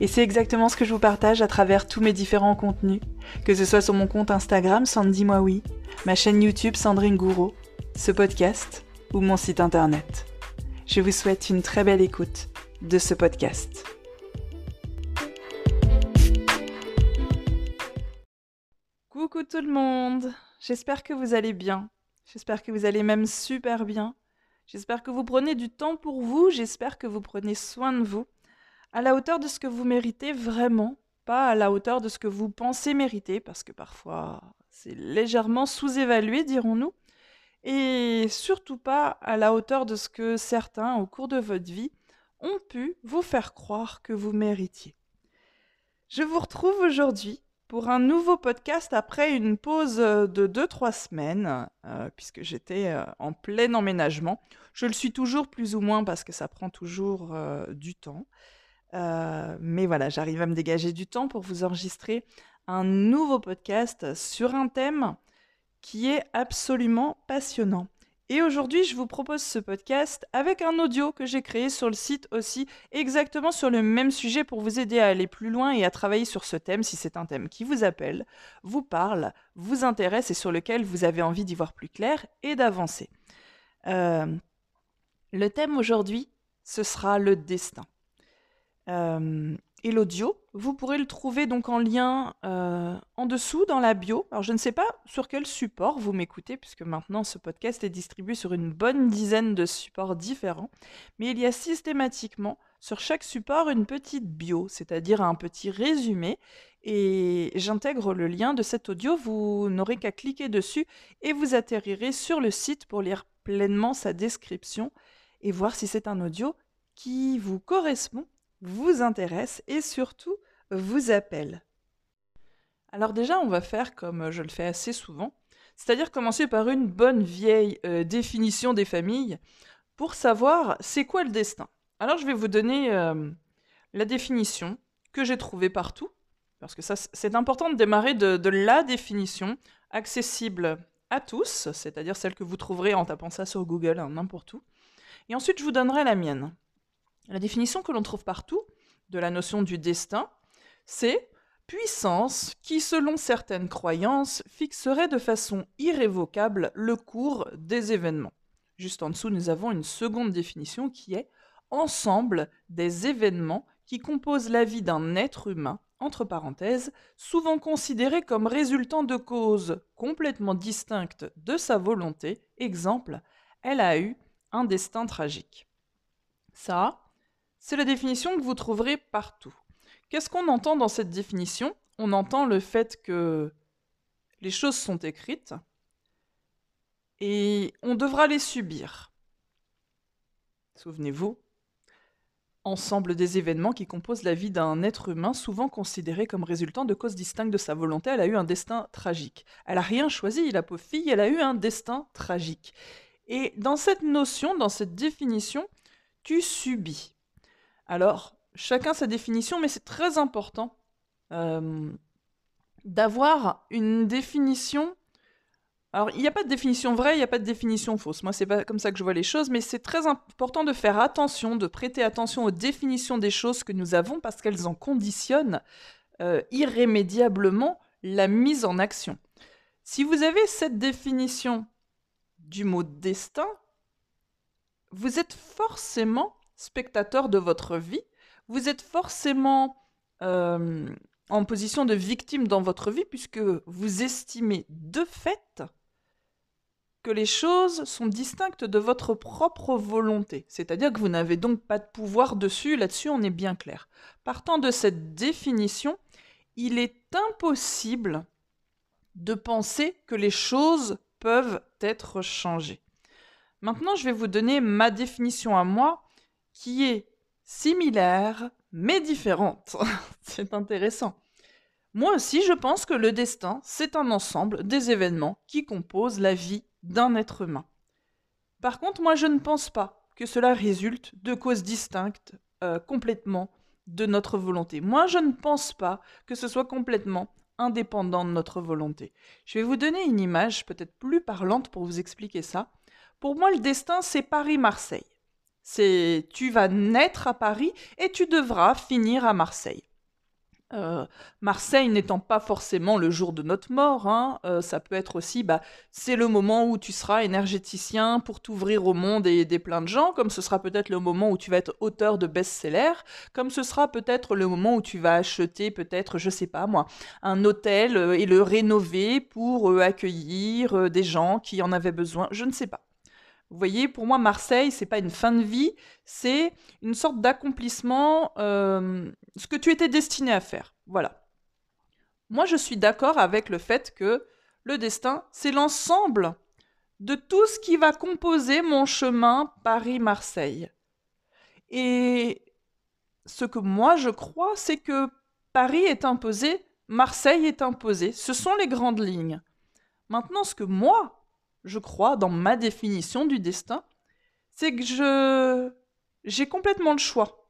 Et c'est exactement ce que je vous partage à travers tous mes différents contenus, que ce soit sur mon compte Instagram Sandy Moi Oui, ma chaîne YouTube Sandrine Gouraud, ce podcast ou mon site internet. Je vous souhaite une très belle écoute de ce podcast. Coucou tout le monde, j'espère que vous allez bien, j'espère que vous allez même super bien, j'espère que vous prenez du temps pour vous, j'espère que vous prenez soin de vous à la hauteur de ce que vous méritez vraiment, pas à la hauteur de ce que vous pensez mériter, parce que parfois c'est légèrement sous-évalué, dirons-nous, et surtout pas à la hauteur de ce que certains, au cours de votre vie, ont pu vous faire croire que vous méritiez. Je vous retrouve aujourd'hui pour un nouveau podcast après une pause de 2-3 semaines, euh, puisque j'étais euh, en plein emménagement. Je le suis toujours plus ou moins parce que ça prend toujours euh, du temps. Euh, mais voilà, j'arrive à me dégager du temps pour vous enregistrer un nouveau podcast sur un thème qui est absolument passionnant. Et aujourd'hui, je vous propose ce podcast avec un audio que j'ai créé sur le site aussi, exactement sur le même sujet pour vous aider à aller plus loin et à travailler sur ce thème si c'est un thème qui vous appelle, vous parle, vous intéresse et sur lequel vous avez envie d'y voir plus clair et d'avancer. Euh, le thème aujourd'hui, ce sera le destin. Et l'audio, vous pourrez le trouver donc en lien euh, en dessous dans la bio. Alors je ne sais pas sur quel support vous m'écoutez, puisque maintenant ce podcast est distribué sur une bonne dizaine de supports différents, mais il y a systématiquement sur chaque support une petite bio, c'est-à-dire un petit résumé, et j'intègre le lien de cet audio, vous n'aurez qu'à cliquer dessus et vous atterrirez sur le site pour lire pleinement sa description et voir si c'est un audio qui vous correspond vous intéresse et surtout vous appelle. Alors déjà, on va faire comme je le fais assez souvent, c'est-à-dire commencer par une bonne vieille euh, définition des familles pour savoir c'est quoi le destin. Alors je vais vous donner euh, la définition que j'ai trouvée partout, parce que ça c'est important de démarrer de, de la définition accessible à tous, c'est-à-dire celle que vous trouverez en tapant ça sur Google, hein, n'importe où. Et ensuite, je vous donnerai la mienne. La définition que l'on trouve partout de la notion du destin, c'est puissance qui, selon certaines croyances, fixerait de façon irrévocable le cours des événements. Juste en dessous, nous avons une seconde définition qui est ensemble des événements qui composent la vie d'un être humain, entre parenthèses, souvent considéré comme résultant de causes complètement distinctes de sa volonté. Exemple, elle a eu un destin tragique. Ça, c'est la définition que vous trouverez partout. Qu'est-ce qu'on entend dans cette définition? On entend le fait que les choses sont écrites et on devra les subir. Souvenez-vous, ensemble des événements qui composent la vie d'un être humain, souvent considéré comme résultant de causes distinctes de sa volonté, elle a eu un destin tragique. Elle n'a rien choisi, la pauvre fille, elle a eu un destin tragique. Et dans cette notion, dans cette définition, tu subis. Alors, chacun sa définition, mais c'est très important euh, d'avoir une définition. Alors, il n'y a pas de définition vraie, il n'y a pas de définition fausse. Moi, c'est pas comme ça que je vois les choses, mais c'est très important de faire attention, de prêter attention aux définitions des choses que nous avons parce qu'elles en conditionnent euh, irrémédiablement la mise en action. Si vous avez cette définition du mot destin, vous êtes forcément spectateur de votre vie, vous êtes forcément euh, en position de victime dans votre vie puisque vous estimez de fait que les choses sont distinctes de votre propre volonté, c'est-à-dire que vous n'avez donc pas de pouvoir dessus, là-dessus on est bien clair. Partant de cette définition, il est impossible de penser que les choses peuvent être changées. Maintenant, je vais vous donner ma définition à moi, qui est similaire mais différente. c'est intéressant. Moi aussi, je pense que le destin, c'est un ensemble des événements qui composent la vie d'un être humain. Par contre, moi, je ne pense pas que cela résulte de causes distinctes euh, complètement de notre volonté. Moi, je ne pense pas que ce soit complètement indépendant de notre volonté. Je vais vous donner une image peut-être plus parlante pour vous expliquer ça. Pour moi, le destin, c'est Paris-Marseille. C'est tu vas naître à Paris et tu devras finir à Marseille. Euh, Marseille n'étant pas forcément le jour de notre mort, hein, euh, ça peut être aussi, bah, c'est le moment où tu seras énergéticien pour t'ouvrir au monde et aider plein de gens, comme ce sera peut-être le moment où tu vas être auteur de best-seller, comme ce sera peut-être le moment où tu vas acheter peut-être, je sais pas moi, un hôtel euh, et le rénover pour accueillir des gens qui en avaient besoin, je ne sais pas. Vous voyez, pour moi, Marseille, c'est pas une fin de vie, c'est une sorte d'accomplissement, euh, ce que tu étais destiné à faire. Voilà. Moi, je suis d'accord avec le fait que le destin, c'est l'ensemble de tout ce qui va composer mon chemin Paris-Marseille. Et ce que moi je crois, c'est que Paris est imposé, Marseille est imposé. Ce sont les grandes lignes. Maintenant, ce que moi, je crois, dans ma définition du destin, c'est que je j'ai complètement le choix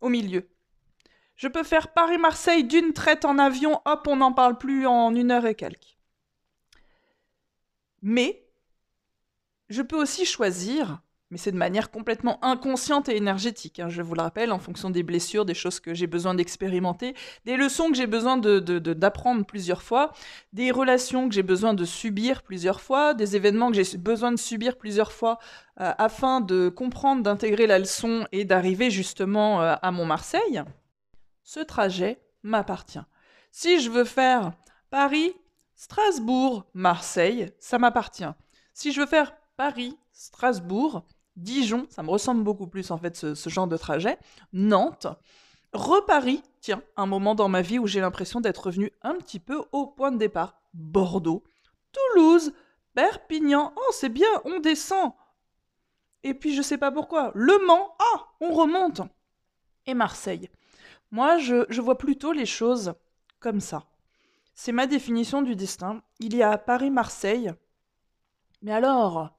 au milieu. Je peux faire Paris-Marseille d'une traite en avion, hop, on n'en parle plus en une heure et quelques. Mais je peux aussi choisir mais c'est de manière complètement inconsciente et énergétique. Hein, je vous le rappelle, en fonction des blessures, des choses que j'ai besoin d'expérimenter, des leçons que j'ai besoin d'apprendre de, plusieurs fois, des relations que j'ai besoin de subir plusieurs fois, des événements que j'ai besoin de subir plusieurs fois euh, afin de comprendre, d'intégrer la leçon et d'arriver justement euh, à mon Marseille. Ce trajet m'appartient. Si je veux faire Paris, Strasbourg, Marseille, ça m'appartient. Si je veux faire Paris, Strasbourg, Dijon, ça me ressemble beaucoup plus en fait ce, genre de trajet, Nantes, reparis, tiens, un moment dans ma vie où j'ai l'impression d'être revenu un petit peu au point de départ, Bordeaux, Toulouse, Perpignan, oh c'est bien, on descend. Et puis je sais pas pourquoi, Le Mans, ah, on remonte. Et Marseille. Moi, je, je vois plutôt les choses comme ça. C'est ma définition du destin. Il y a Paris-Marseille. Mais alors,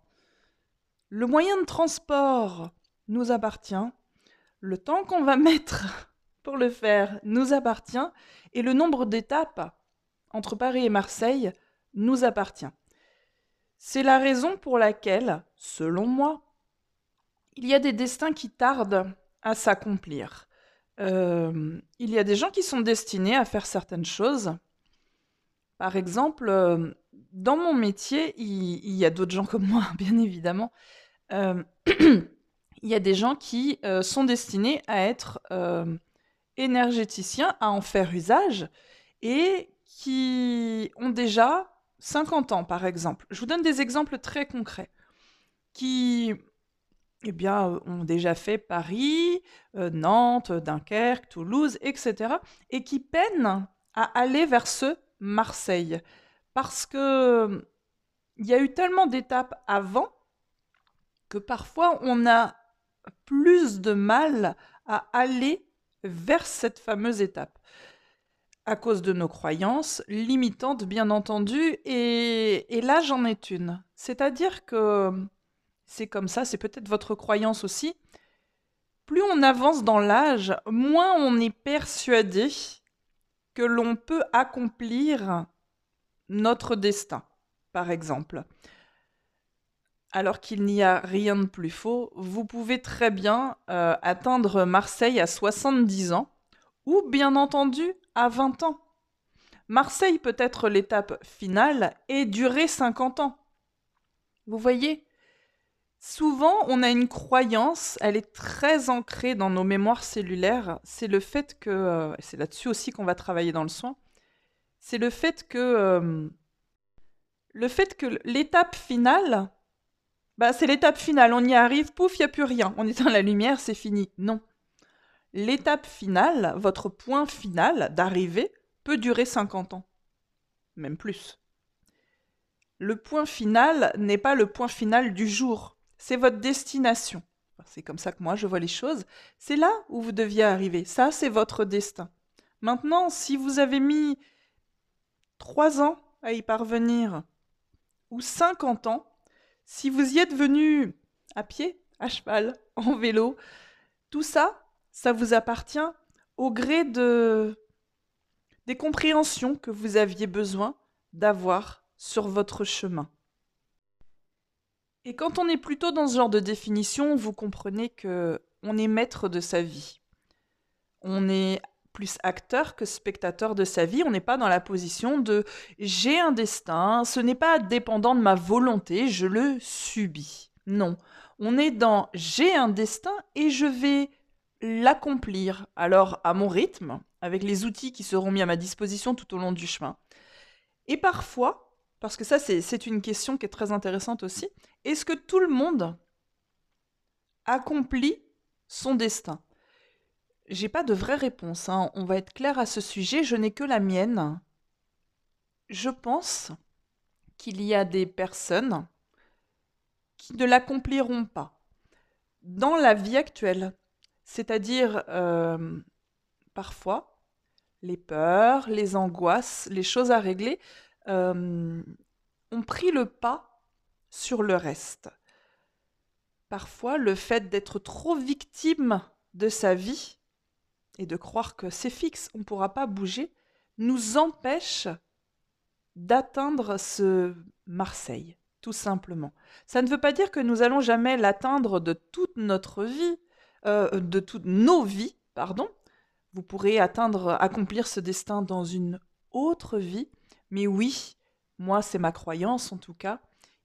le moyen de transport nous appartient, le temps qu'on va mettre pour le faire nous appartient, et le nombre d'étapes entre Paris et Marseille nous appartient. C'est la raison pour laquelle, selon moi, il y a des destins qui tardent à s'accomplir. Euh, il y a des gens qui sont destinés à faire certaines choses. Par exemple, euh, dans mon métier, il, y a d'autres gens comme moi, bien évidemment, euh, il y a des gens qui euh, sont destinés à être euh, énergéticiens, à en faire usage, et qui ont déjà 50 ans, par exemple. Je vous donne des exemples très concrets, qui eh bien, ont déjà fait Paris, Nantes, Dunkerque, Toulouse, etc., et qui peinent à aller vers ce Marseille. Parce que il y a eu tellement d'étapes avant que parfois on a plus de mal à aller vers cette fameuse étape à cause de nos croyances limitantes, bien entendu, et, là j'en ai une. C'est-à-dire que c'est comme ça, c'est peut-être votre croyance aussi. Plus on avance dans l'âge, moins on est persuadé que l'on peut accomplir notre destin, par exemple alors qu'il n'y a rien de plus faux, vous pouvez très bien euh, atteindre Marseille à 70 ans ou bien entendu à 20 ans. Marseille peut être l'étape finale et durer 50 ans. Vous voyez Souvent, on a une croyance, elle est très ancrée dans nos mémoires cellulaires, c'est le fait que, euh, c'est là-dessus aussi qu'on va travailler dans le soin, c'est le fait que euh, le fait que l'étape finale, bah, c'est l'étape finale, on y arrive, pouf, il n'y a plus rien, on éteint la lumière, c'est fini. Non. L'étape finale, votre point final d'arrivée, peut durer 50 ans, même plus. Le point final n'est pas le point final du jour, c'est votre destination. C'est comme ça que moi je vois les choses. C'est là où vous deviez arriver. Ça, c'est votre destin. Maintenant, si vous avez mis trois ans à y parvenir, ou 50 ans, si vous y êtes venu à pied, à cheval, en vélo, tout ça, ça vous appartient au gré de des compréhensions que vous aviez besoin d'avoir sur votre chemin. Et quand on est plutôt dans ce genre de définition, vous comprenez que on est maître de sa vie. On est plus acteur que spectateur de sa vie. On n'est pas dans la position de j'ai un destin, ce n'est pas dépendant de ma volonté, je le subis. Non, on est dans j'ai un destin et je vais l'accomplir. Alors à mon rythme, avec les outils qui seront mis à ma disposition tout au long du chemin. Et parfois, parce que ça c'est une question qui est très intéressante aussi, est-ce que tout le monde accomplit son destin? J'ai pas de vraie réponse. Hein. On va être clair à ce sujet. Je n'ai que la mienne. Je pense qu'il y a des personnes qui ne l'accompliront pas dans la vie actuelle. C'est-à-dire, euh, parfois, les peurs, les angoisses, les choses à régler euh, ont pris le pas sur le reste. Parfois, le fait d'être trop victime de sa vie et de croire que c'est fixe, on ne pourra pas bouger, nous empêche d'atteindre ce Marseille, tout simplement. Ça ne veut pas dire que nous allons jamais l'atteindre de toute notre vie, euh, de toutes nos vies, pardon. Vous pourrez atteindre, accomplir ce destin dans une autre vie, mais oui, moi c'est ma croyance en tout cas,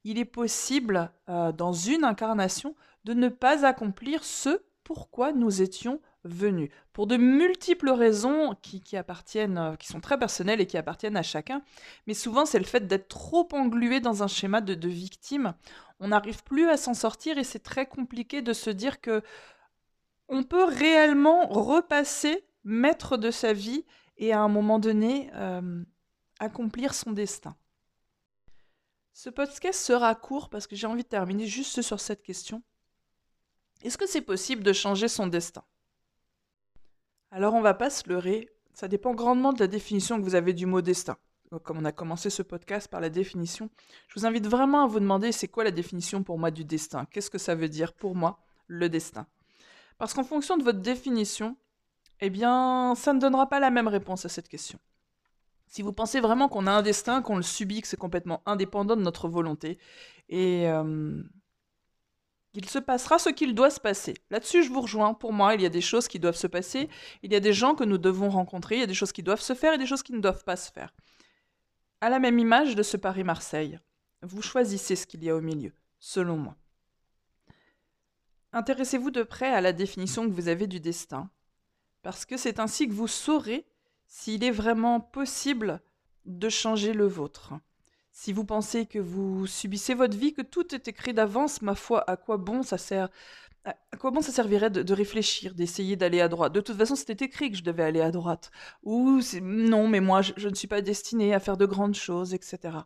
il est possible euh, dans une incarnation de ne pas accomplir ce pourquoi nous étions venus. Pour de multiples raisons qui, appartiennent, euh, qui sont très personnelles et qui appartiennent à chacun. Mais souvent, c'est le fait d'être trop englué dans un schéma de, victime. On n'arrive plus à s'en sortir et c'est très compliqué de se dire que on peut réellement repasser maître de sa vie et à un moment donné euh, accomplir son destin. Ce podcast sera court parce que j'ai envie de terminer juste sur cette question. Est-ce que c'est possible de changer son destin? Alors on va pas se leurrer, ça dépend grandement de la définition que vous avez du mot destin. Comme on a commencé ce podcast par la définition, je vous invite vraiment à vous demander c'est quoi la définition pour moi du destin? Qu'est-ce que ça veut dire pour moi le destin? Parce qu'en fonction de votre définition, eh bien, ça ne donnera pas la même réponse à cette question. Si vous pensez vraiment qu'on a un destin, qu'on le subit, que c'est complètement indépendant de notre volonté, et euh, il se passera ce qu'il doit se passer. Là-dessus, je vous rejoins. Pour moi, il y a des choses qui doivent se passer, il y a des gens que nous devons rencontrer, il y a des choses qui doivent se faire et des choses qui ne doivent pas se faire. À la même image de ce Paris-Marseille, vous choisissez ce qu'il y a au milieu, selon moi. Intéressez-vous de près à la définition que vous avez du destin, parce que c'est ainsi que vous saurez s'il est vraiment possible de changer le vôtre. Si vous pensez que vous subissez votre vie, que tout est écrit d'avance, ma foi, à quoi bon ça sert à quoi bon ça servirait de, réfléchir, d'essayer d'aller à droite? De toute façon, c'était écrit que je devais aller à droite. Ou non, mais moi, je, ne suis pas destinée à faire de grandes choses, etc.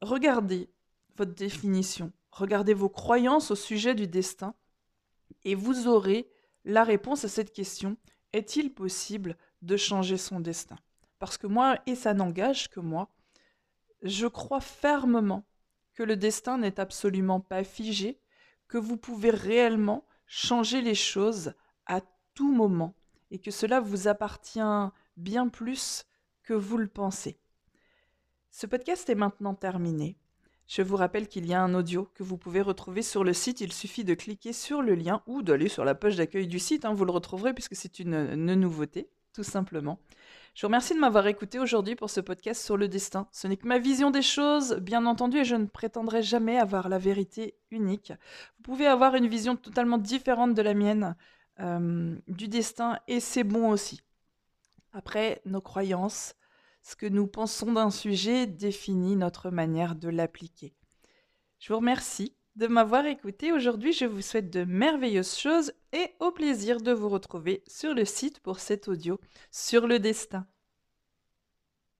Regardez votre définition, regardez vos croyances au sujet du destin, et vous aurez la réponse à cette question est-il possible de changer son destin? Parce que moi, et ça n'engage que moi, je crois fermement que le destin n'est absolument pas figé, que vous pouvez réellement changer les choses à tout moment et que cela vous appartient bien plus que vous le pensez. Ce podcast est maintenant terminé. Je vous rappelle qu'il y a un audio que vous pouvez retrouver sur le site. Il suffit de cliquer sur le lien ou d'aller sur la page d'accueil du site. Hein, vous le retrouverez puisque c'est une nouveauté, tout simplement. Je vous remercie de m'avoir écouté aujourd'hui pour ce podcast sur le destin. Ce n'est que ma vision des choses, bien entendu, et je ne prétendrai jamais avoir la vérité unique. Vous pouvez avoir une vision totalement différente de la mienne euh, du destin, et c'est bon aussi. Après, nos croyances, Ce que nous pensons d'un sujet définit notre manière de l'appliquer. Je vous remercie de m'avoir écouté. Aujourd'hui, je vous souhaite de merveilleuses choses et au plaisir de vous retrouver sur le site pour cet audio sur le destin.